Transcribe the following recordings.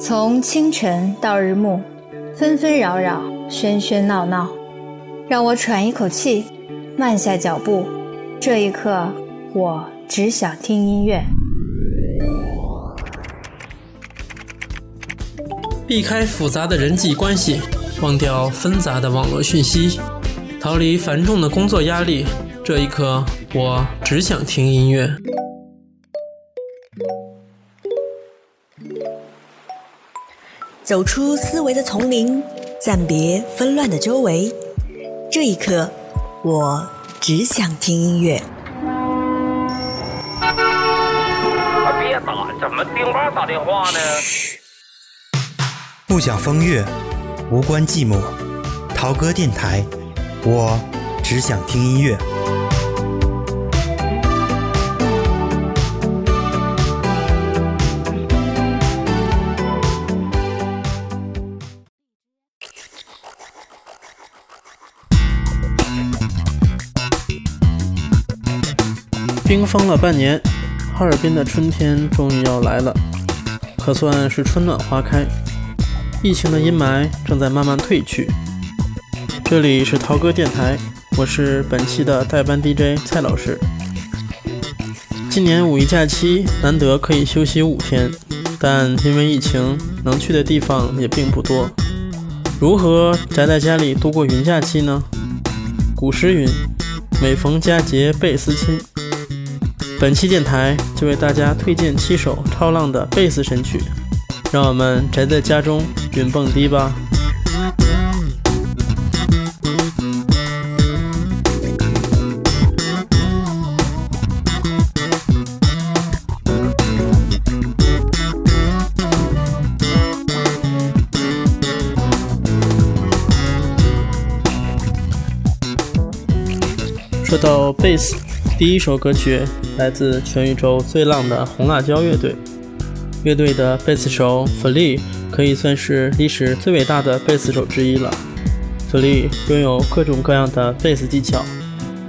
从清晨到日暮，纷纷扰扰，喧喧闹闹，让我喘一口气，慢下脚步。这一刻，我只想听音乐。避开复杂的人际关系，忘掉纷杂的网络讯息，逃离繁重的工作压力。这一刻，我只想听音乐。走出思维的丛林，暂别纷乱的周围。这一刻，我只想听音乐。别打，怎么丁妈打电话呢？不想风月，无关寂寞。陶哥电台，我只想听音乐。封了半年，哈尔滨的春天终于要来了，可算是春暖花开。疫情的阴霾正在慢慢褪去。这里是涛哥电台，我是本期的代班 DJ 蔡老师。今年五一假期难得可以休息五天，但因为疫情，能去的地方也并不多。如何宅在家里度过云假期呢？古诗云：“每逢佳节倍思亲。”本期电台就为大家推荐七首超浪的贝斯神曲。让我们宅在家中云蹦迪吧。说到贝斯，第一首歌曲来自全宇宙最浪的红辣椒乐队。乐队的贝斯手弗利可以算是历史最伟大的贝斯手之一了。弗利拥有各种各样的贝斯技巧，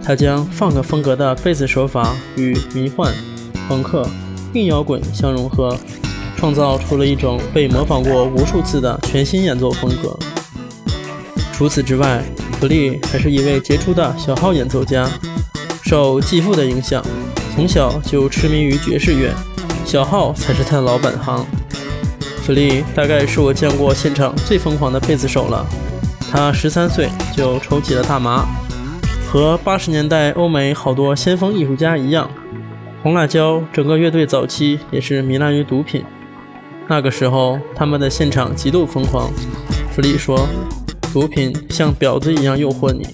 他将放克风格的贝斯手法与迷幻、朋克、硬摇滚相融合，创造出了一种被模仿过无数次的全新演奏风格。除此之外，弗利还是一位杰出的小号演奏家，受继父的影响，从小就痴迷于爵士乐。小号才是他的老本行。弗利大概是我见过现场最疯狂的贝斯手了。他十三岁就抽起了大麻，和八十年代欧美好多先锋艺术家一样，红辣椒整个乐队早期也是糜烂于毒品。那个时候他们的现场极度疯狂。弗利说，毒品像婊子一样诱惑你。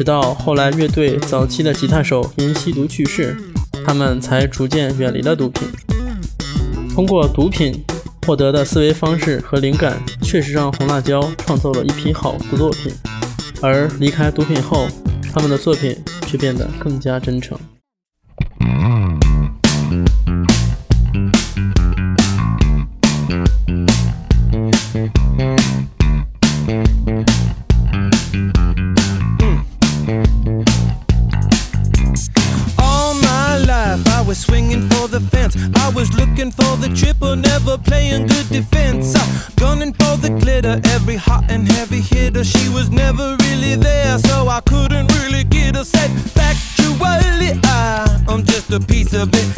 直到后来乐队早期的吉他手因吸毒去世，他们才逐渐远离了毒品。通过毒品获得的思维方式和灵感，确实让红辣椒创作了一批好的作品。而离开毒品后，他们的作品却变得更加真诚。a bit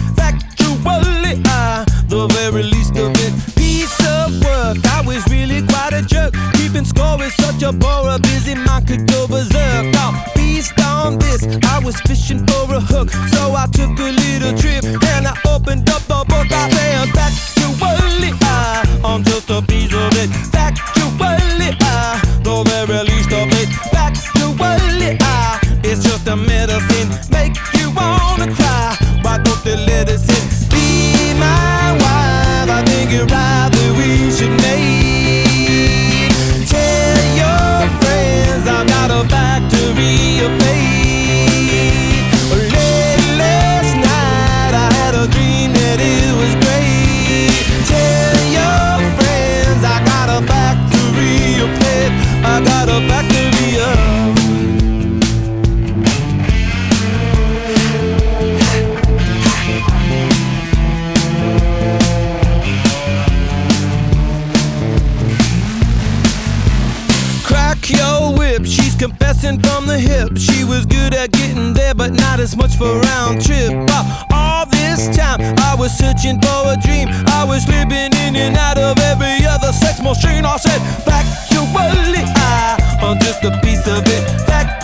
trip. Uh, all this time, I was searching for a dream. I was slipping in and out of every other sex machine. I said, factually, I, am just a piece of it. Factually,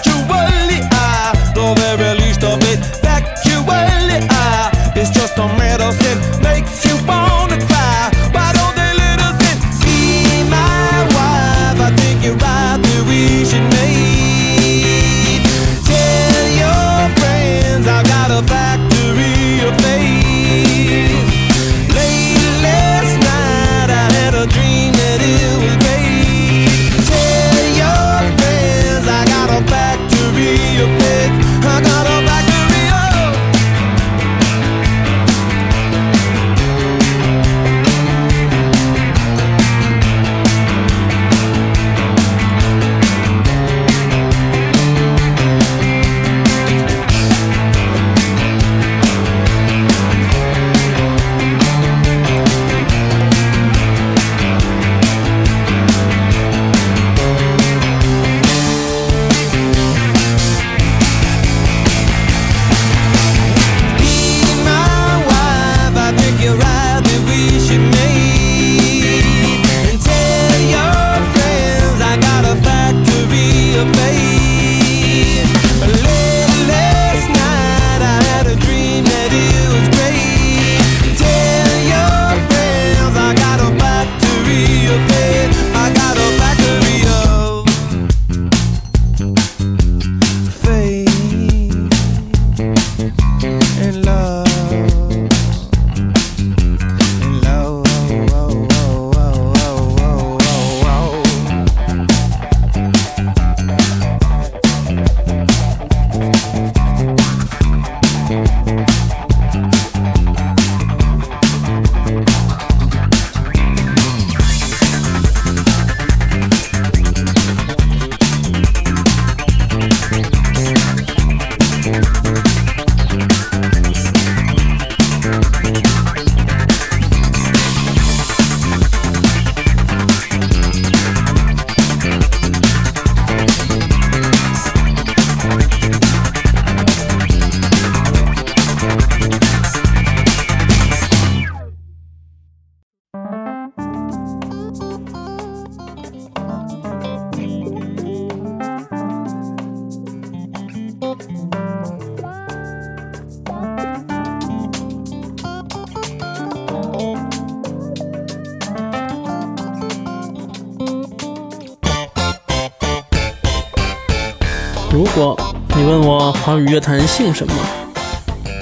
华语乐坛姓什么，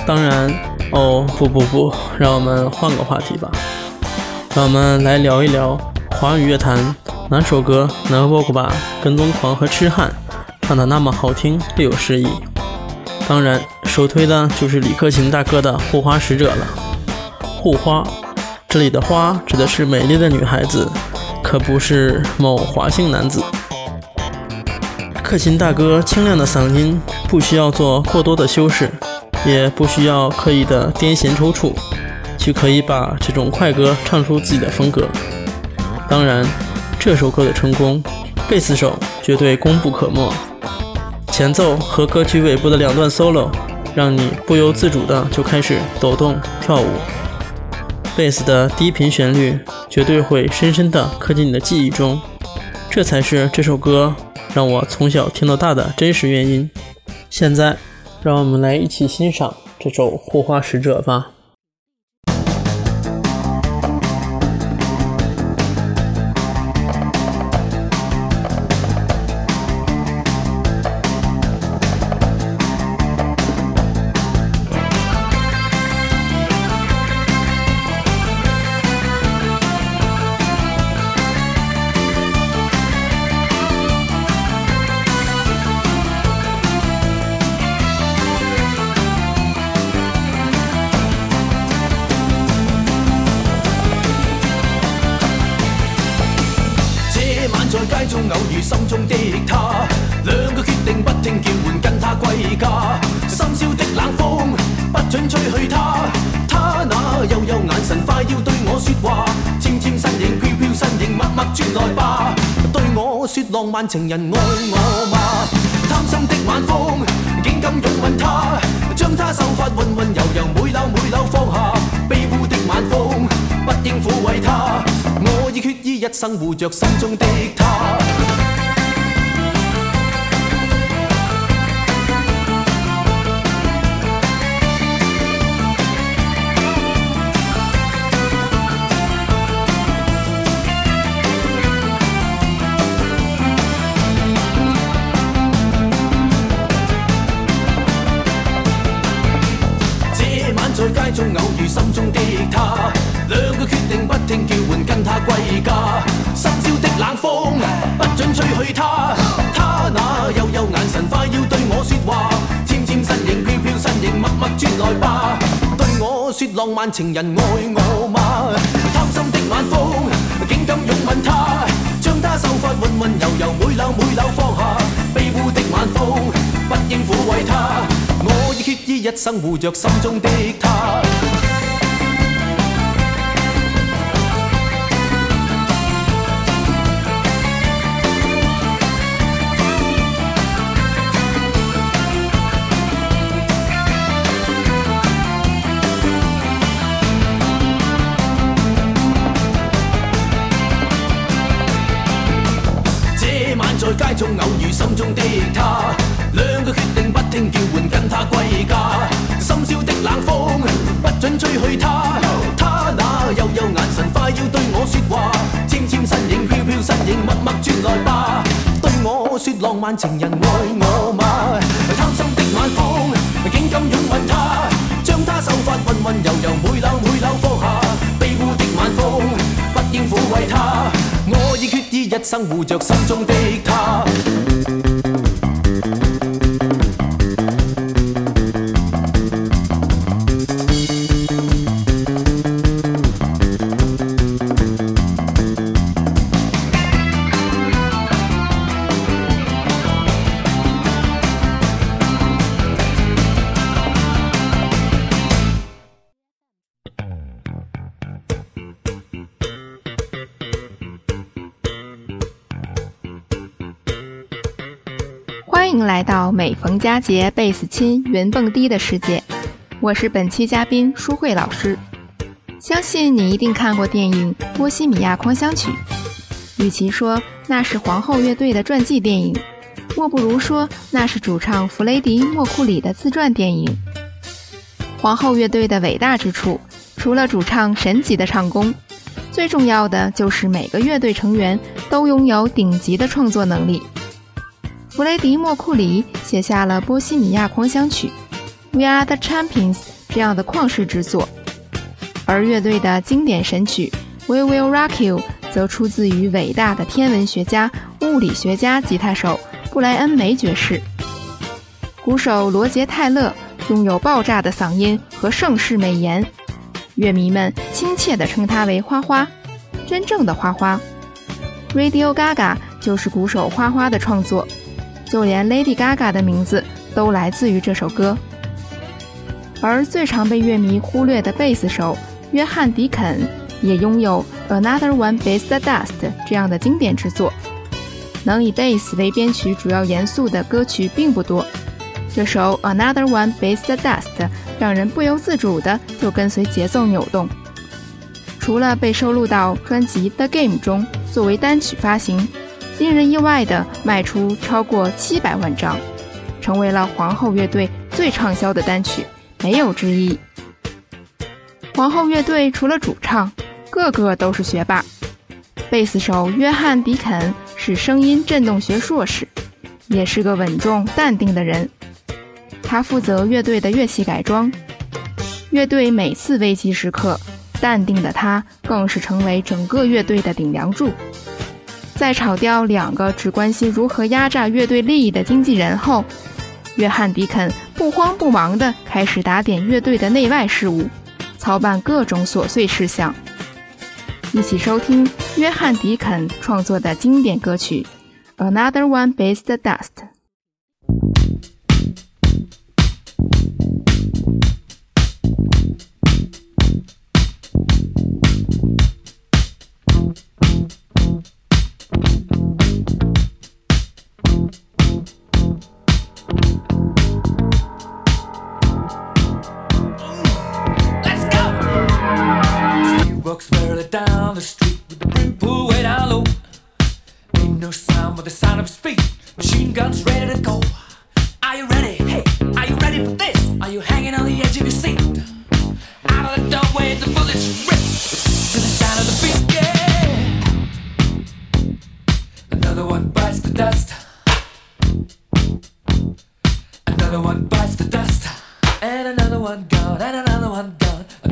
当然，哦不不不，让我们换个话题吧，让我们来聊一聊华语乐坛哪首歌能够把跟踪狂和痴汉唱得那么好听又有诗意。当然，首推的就是李克勤大哥的《护花使者》了。护花，这里的花指的是美丽的女孩子，可不是某华姓男子。克勤大哥清亮的嗓音不需要做过多的修饰，也不需要刻意的癫痫抽搐，就可以把这种快歌唱出自己的风格。当然，这首歌的成功，贝斯手绝对功不可没。前奏和歌曲尾部的两段 solo，让你不由自主的就开始抖动跳舞。贝斯的低频旋律绝对会深深的刻进你的记忆中，这才是这首歌让我从小听到大的真实原因。现在，让我们来一起欣赏这首《护花使者》吧。浪漫情人爱我吗？贪心的晚风，竟敢拥吻她，将她秀发温温柔柔，每缕每缕放下。卑污的晚风，不应抚慰她，我已决意一生护着心中的她。浪漫情人爱我吗？贪心的晚风竟敢拥吻她，将她秀发温温柔柔，每缕每缕放下。卑污的晚风不应抚慰她，我已决意一生护着心中的她。说浪漫情人爱我吗？贪心的晚风竟敢拥吻她，将她秀发温温柔柔，每缕每缕放下。卑污的晚风不应抚慰她，我已决意一生护着心中的她。佳节贝斯亲云蹦迪的世界，我是本期嘉宾舒慧老师。相信你一定看过电影《波西米亚狂想曲》，与其说那是皇后乐队的传记电影，莫不如说那是主唱弗雷迪·莫库里的自传电影。皇后乐队的伟大之处，除了主唱神级的唱功，最重要的就是每个乐队成员都拥有顶级的创作能力。弗雷迪·莫库里写下了《波西米亚狂想曲》《We Are the Champions》这样的旷世之作，而乐队的经典神曲《We Will Rock You》则出自于伟大的天文学家、物理学家、吉他手布莱恩·梅爵士。鼓手罗杰·泰勒拥有爆炸的嗓音和盛世美颜，乐迷们亲切地称他为“花花”，真正的花花。Radio Gaga 就是鼓手花花的创作。就连 Lady Gaga 的名字都来自于这首歌。而最常被乐迷忽略的贝斯手约翰·迪肯也拥有《Another One Bites the Dust》这样的经典之作。能以贝斯为编曲主要元素的歌曲并不多，这首《Another One Bites the Dust》让人不由自主的就跟随节奏扭动。除了被收录到专辑《The Game》中作为单曲发行。令人意外的卖出超过七百万张，成为了皇后乐队最畅销的单曲，没有之一。皇后乐队除了主唱，个个都是学霸。贝斯手约翰·迪肯是声音振动学硕士，也是个稳重淡定的人。他负责乐队的乐器改装，乐队每次危机时刻，淡定的他更是成为整个乐队的顶梁柱。在炒掉两个只关心如何压榨乐队利益的经纪人后，约翰·迪肯不慌不忙地开始打点乐队的内外事务，操办各种琐碎事项。一起收听约翰·迪肯创作的经典歌曲《Another One Based Dust》。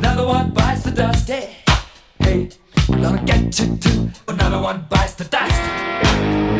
Another one bites the dust. Hey, hey, gonna get you too. Another one bites the dust.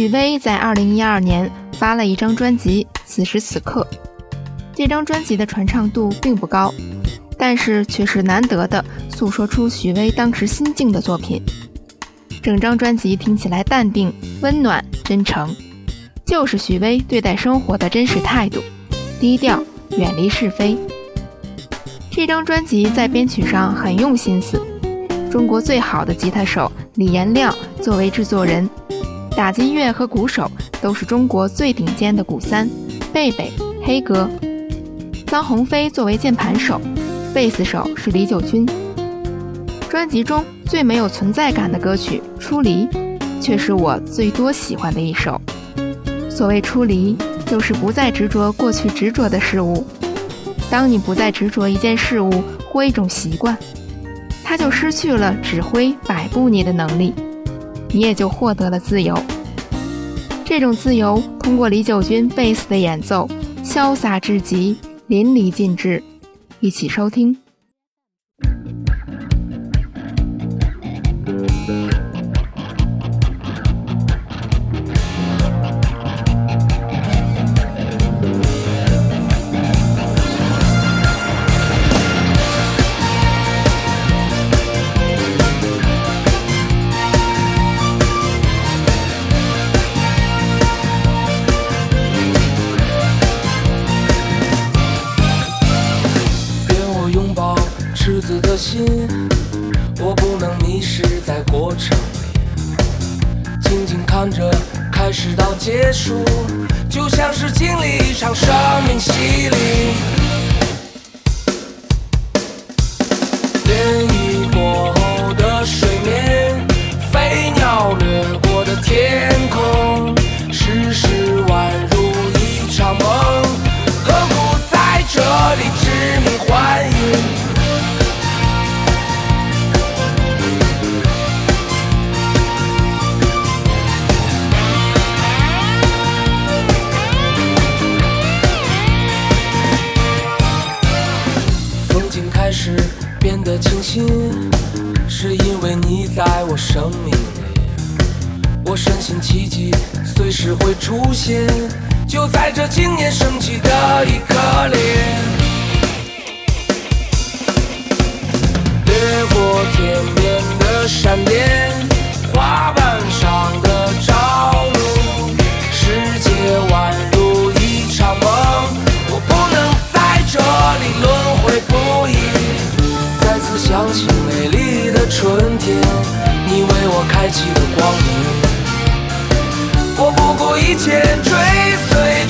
许巍在二零一二年发了一张专辑《此时此刻》，这张专辑的传唱度并不高，但是却是难得的诉说出许巍当时心境的作品。整张专辑听起来淡定、温暖、真诚，就是许巍对待生活的真实态度，低调，远离是非。这张专辑在编曲上很用心思，中国最好的吉他手李延亮作为制作人。打击乐和鼓手都是中国最顶尖的鼓三，贝贝、黑哥。臧鸿飞作为键盘手，贝斯手是李玖君。专辑中最没有存在感的歌曲《出离》，却是我最多喜欢的一首。所谓出离，就是不再执着过去执着的事物。当你不再执着一件事物或一种习惯，它就失去了指挥摆布你的能力。你也就获得了自由。这种自由通过李九军贝斯的演奏，潇洒至极，淋漓尽致。一起收听。束，就像是经历一场生命洗礼。我生命里。我深信奇迹随时会出现，就在这今年升起的一刻里。掠过天边的闪电，花瓣上的朝露，世界宛如一场梦，我不能在这里轮回不已。再次想起美丽的春天，为我开启了光明。我不顾一切追随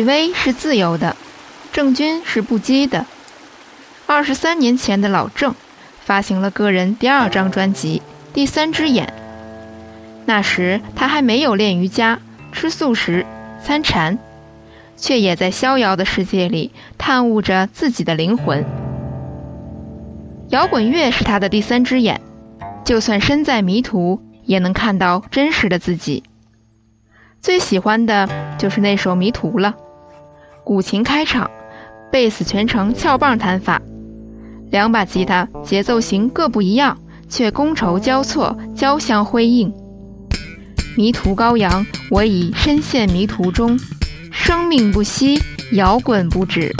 许巍是自由的，郑钧是不羁的。二十三年前的老郑发行了个人第二张专辑《第三只眼》，那时他还没有练瑜伽、吃素食、参禅，却也在逍遥的世界里探悟着自己的灵魂。摇滚乐是他的第三只眼，就算身在迷途，也能看到真实的自己。最喜欢的就是那首《迷途》了，古琴开场，贝斯全程撬棒弹法，两把吉他节奏型各不一样，却觥筹交错，交相辉映。迷途羔羊，我已深陷迷途中，生命不息，摇滚不止。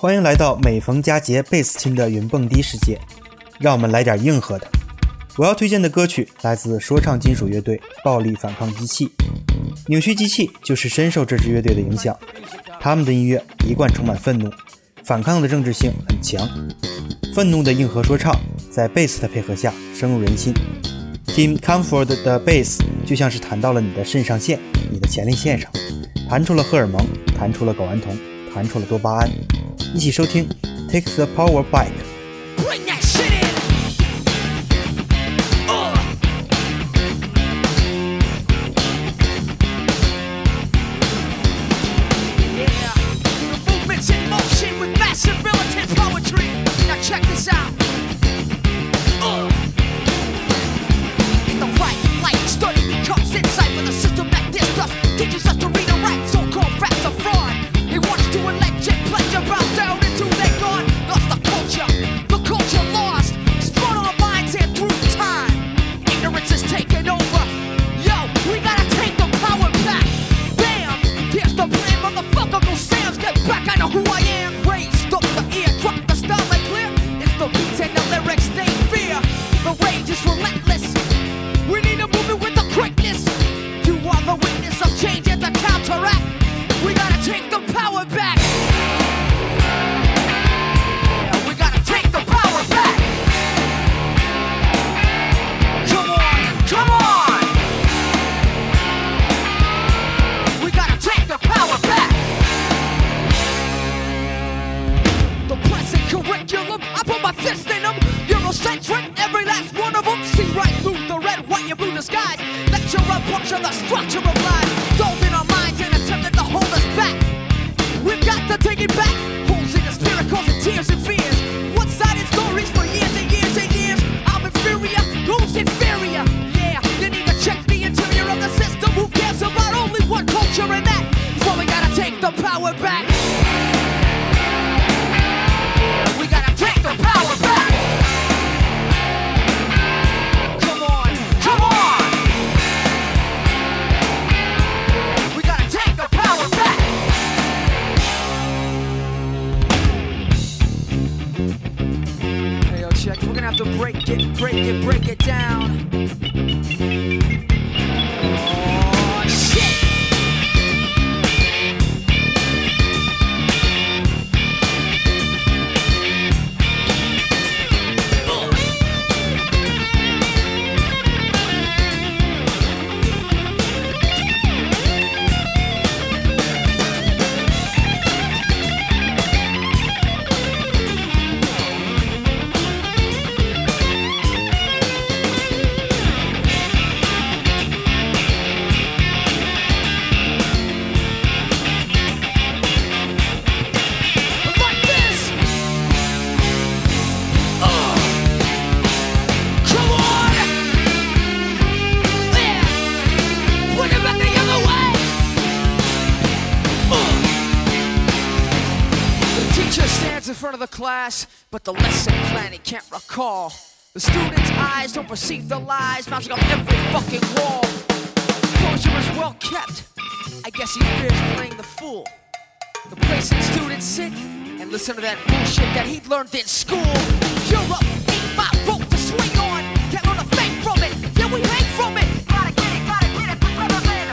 欢迎来到每逢佳节贝斯亲的云蹦迪世界，让我们来点硬核的。我要推荐的歌曲来自说唱金属乐队暴力反抗机器。扭曲机器就是深受这支乐队的影响，他们的音乐一贯充满愤怒，反抗的政治性很强。愤怒的硬核说唱在贝斯的配合下深入人心。Team Comfort 的贝斯就像是弹到了你的肾上腺、你的前列腺上，弹出了荷尔蒙，弹出了睾丸酮，弹出了多巴胺。一起收听 Take the Power Bike。Present curriculum, I put my fist in them. Eurocentric, every last one of them. See right through the red, white, and blue disguise. Lecture a puncture the structure of life. Dove in our minds and attempted to hold us back. We've got to take it back. Holes in the spirit causing tears and fears. One-sided stories for years and years and years. I'm inferior, who's inferior? Yeah, you need to check the interior of the system. Who cares about only one culture and that? So we gotta take the power back. Break it, break it, break it down. The students' eyes don't perceive the lies bouncing off every fucking wall. Composure is well kept. I guess he fears playing the fool. The place that students sit and listen to that bullshit that he learned in school. Europe ain't my rope to swing on. Can't learn a thing from it. Yeah, we hang from it. Gotta get it, gotta get it, Weatherman.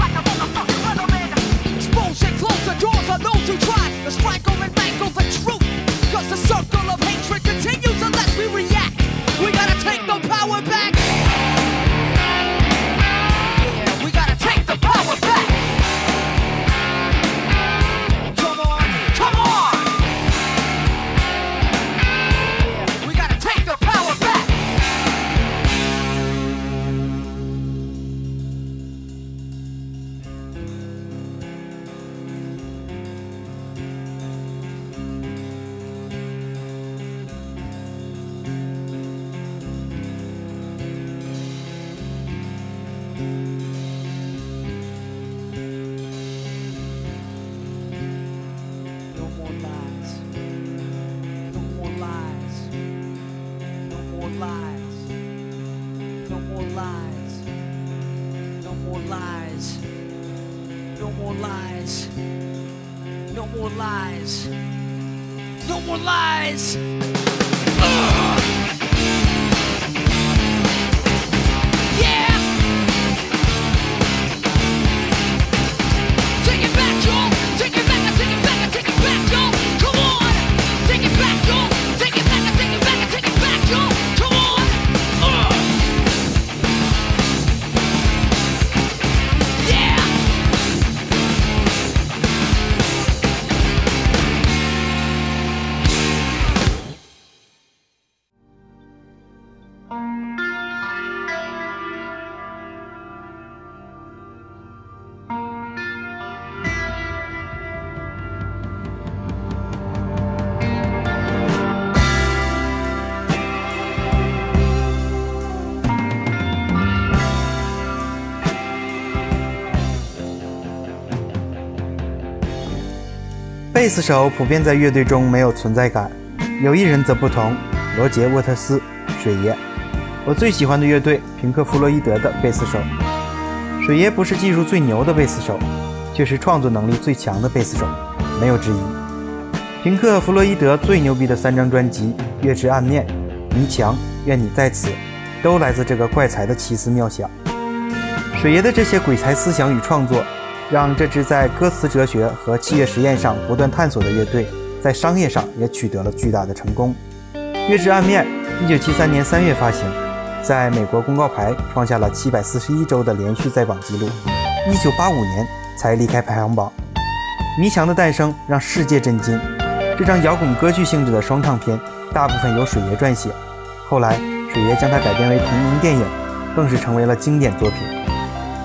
Like a motherfucking weatherman. Expose and close the doors on those who try to strangle and mangle the truth. Cause the circle No more lies. 贝斯手普遍在乐队中没有存在感，有一人则不同，罗杰·沃特斯，水爷。我最喜欢的乐队平克·弗洛伊德的贝斯手。水爷不是技术最牛的贝斯手，却是创作能力最强的贝斯手，没有之一。平克·弗洛伊德最牛逼的三张专辑《月之暗面》《迷墙》《愿你在此》，都来自这个怪才的奇思妙想。水爷的这些鬼才思想与创作，让这支在歌词哲学和器乐实验上不断探索的乐队，在商业上也取得了巨大的成功。《月之暗面》1973年3月发行，在美国公告牌创下了741周的连续在榜纪录，1985年才离开排行榜。《迷墙》的诞生让世界震惊，这张摇滚歌剧性质的双唱片，大部分由水爷撰写，后来水爷将它改编为同名电影，更是成为了经典作品。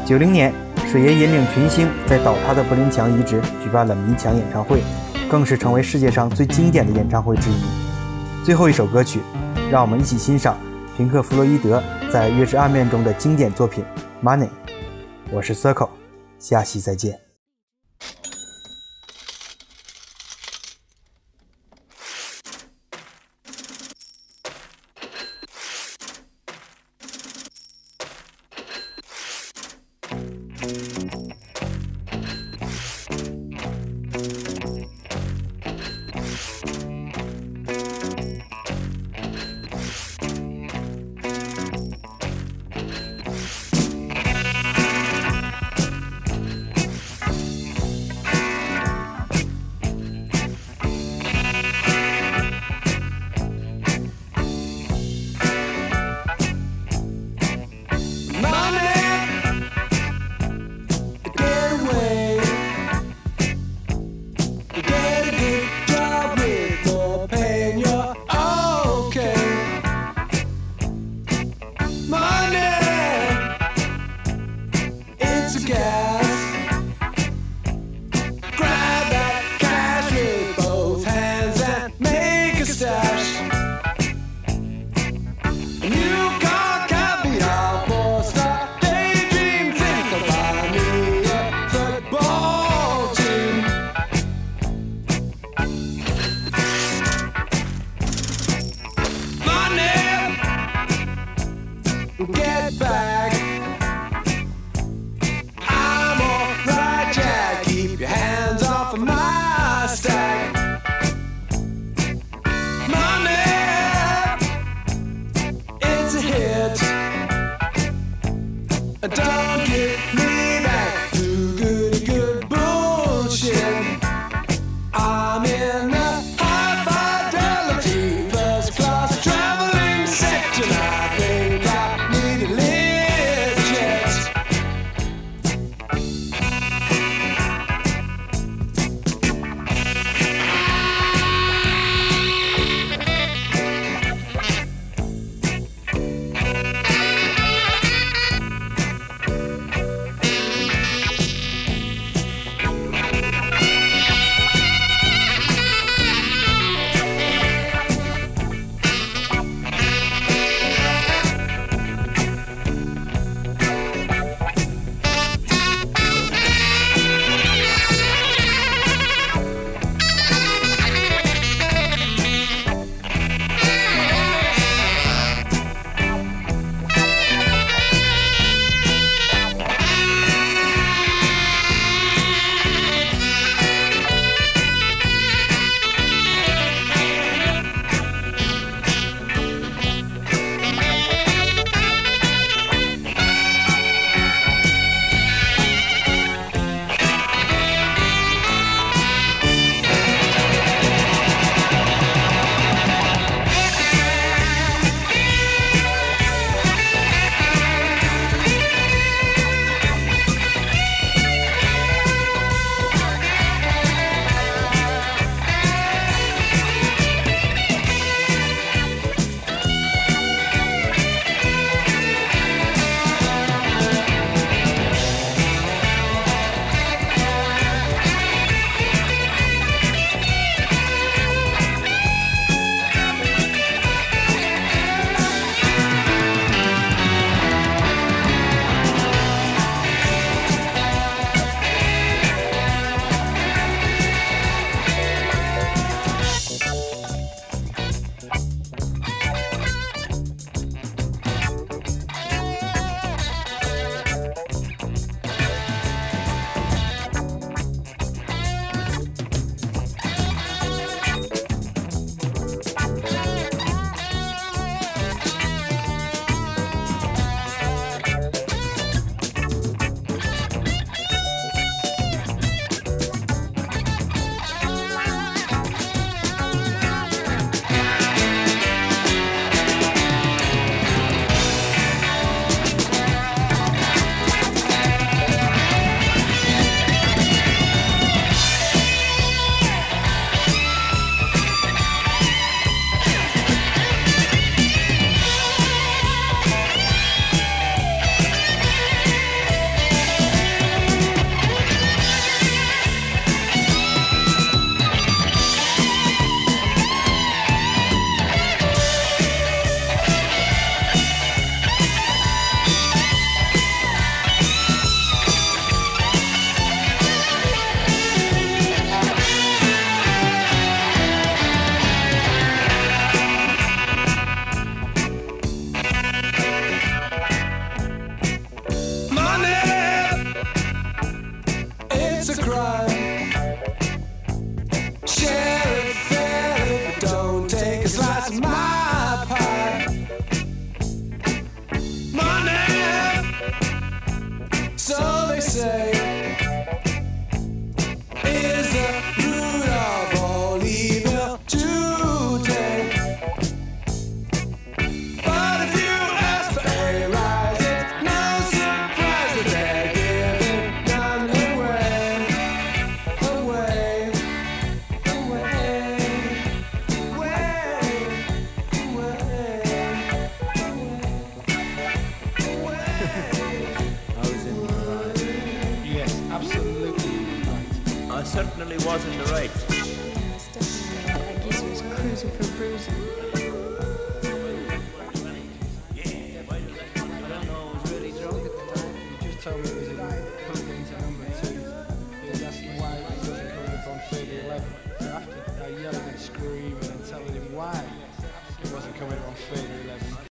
九零年，水爷引领群星在倒塌的柏林墙遗址举办了迷墙演唱会，更是成为世界上最经典的演唱会之一。最后一首歌曲，让我们一起欣赏平克·弗洛伊德在《月之暗面》中的经典作品《Money》。我是 Circle，下期再见。